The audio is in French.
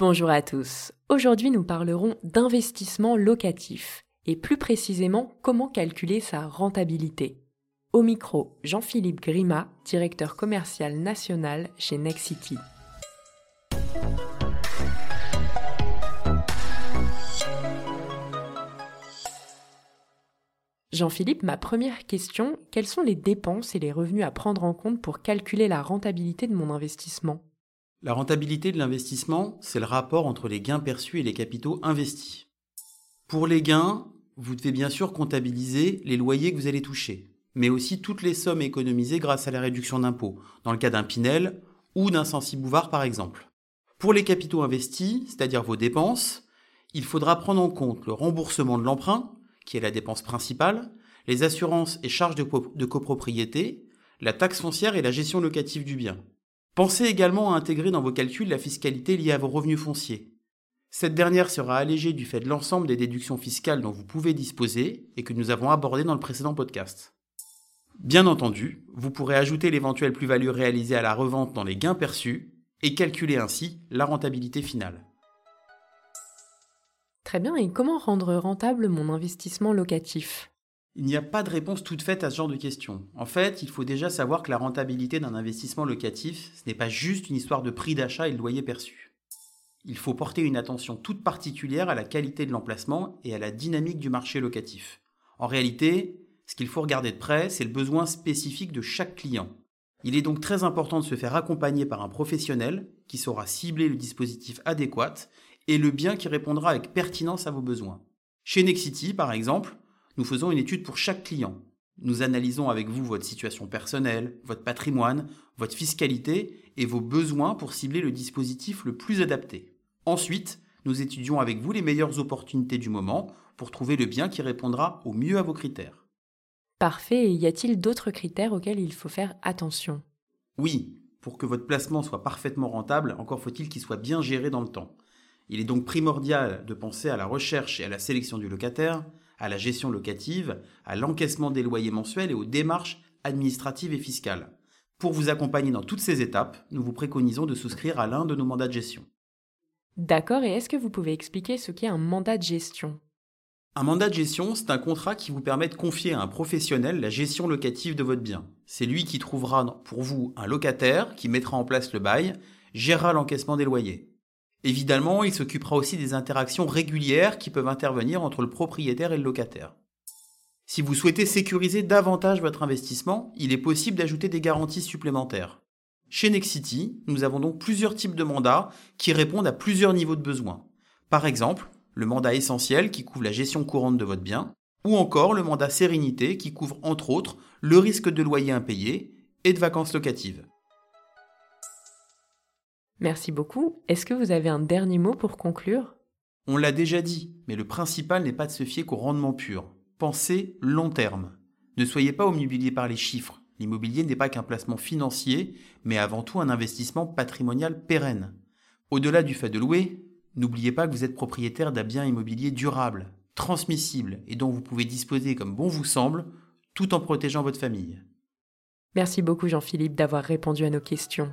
Bonjour à tous. Aujourd'hui, nous parlerons d'investissement locatif et plus précisément comment calculer sa rentabilité. Au micro, Jean-Philippe Grima, directeur commercial national chez Nexity. Jean-Philippe, ma première question, quelles sont les dépenses et les revenus à prendre en compte pour calculer la rentabilité de mon investissement? La rentabilité de l'investissement, c'est le rapport entre les gains perçus et les capitaux investis. Pour les gains, vous devez bien sûr comptabiliser les loyers que vous allez toucher, mais aussi toutes les sommes économisées grâce à la réduction d'impôts, dans le cas d'un Pinel ou d'un Sensi-Bouvard par exemple. Pour les capitaux investis, c'est-à-dire vos dépenses, il faudra prendre en compte le remboursement de l'emprunt, qui est la dépense principale, les assurances et charges de, copropriété, la taxe foncière et la gestion locative du bien. Pensez également à intégrer dans vos calculs la fiscalité liée à vos revenus fonciers. Cette dernière sera allégée du fait de l'ensemble des déductions fiscales dont vous pouvez disposer et que nous avons abordées dans le précédent podcast. Bien entendu, vous pourrez ajouter l'éventuelle plus-value réalisée à la revente dans les gains perçus et calculer ainsi la rentabilité finale. Très bien, et comment rendre rentable mon investissement locatif? Il n'y a pas de réponse toute faite à ce genre de questions. En fait, il faut déjà savoir que la rentabilité d'un investissement locatif, ce n'est pas juste une histoire de prix d'achat et de loyer perçu. Il faut porter une attention toute particulière à la qualité de l'emplacement et à la dynamique du marché locatif. En réalité, ce qu'il faut regarder de près, c'est le besoin spécifique de chaque client. Il est donc très important de se faire accompagner par un professionnel qui saura cibler le dispositif adéquat et le bien qui répondra avec pertinence à vos besoins. Chez Nexity, par exemple, nous faisons une étude pour chaque client. Nous analysons avec vous votre situation personnelle, votre patrimoine, votre fiscalité et vos besoins pour cibler le dispositif le plus adapté. Ensuite, nous étudions avec vous les meilleures opportunités du moment pour trouver le bien qui répondra au mieux à vos critères. Parfait, et y a-t-il d'autres critères auxquels il faut faire attention? Oui, pour que votre placement soit parfaitement rentable, encore faut-il qu'il soit bien géré dans le temps. Il est donc primordial de penser à la recherche et à la sélection du locataire, à la gestion locative, à l'encaissement des loyers mensuels et aux démarches administratives et fiscales. Pour vous accompagner dans toutes ces étapes, nous vous préconisons de souscrire à l'un de nos mandats de gestion. D'accord, et est-ce que vous pouvez expliquer ce qu'est un mandat de gestion? Un mandat de gestion, c'est un contrat qui vous permet de confier à un professionnel la gestion locative de votre bien. C'est lui qui trouvera pour vous un locataire, qui mettra en place le bail, gérera l'encaissement des loyers. Évidemment, il s'occupera aussi des interactions régulières qui peuvent intervenir entre le propriétaire et le locataire. Si vous souhaitez sécuriser davantage votre investissement, il est possible d'ajouter des garanties supplémentaires. Chez Nexity, nous avons donc plusieurs types de mandats qui répondent à plusieurs niveaux de besoins. Par exemple, le mandat essentiel qui couvre la gestion courante de votre bien, ou encore le mandat sérénité qui couvre entre autres le risque de loyer impayé et de vacances locatives. Merci beaucoup. Est-ce que vous avez un dernier mot pour conclure? On l'a déjà dit, mais le principal n'est pas de se fier qu'au rendement pur. Pensez long terme. Ne soyez pas omnubilé par les chiffres. L'immobilier n'est pas qu'un placement financier, mais avant tout un investissement patrimonial pérenne. Au-delà du fait de louer, n'oubliez pas que vous êtes propriétaire d'un bien immobilier durable, transmissible et dont vous pouvez disposer comme bon vous semble, tout en protégeant votre famille. Merci beaucoup Jean-Philippe d'avoir répondu à nos questions.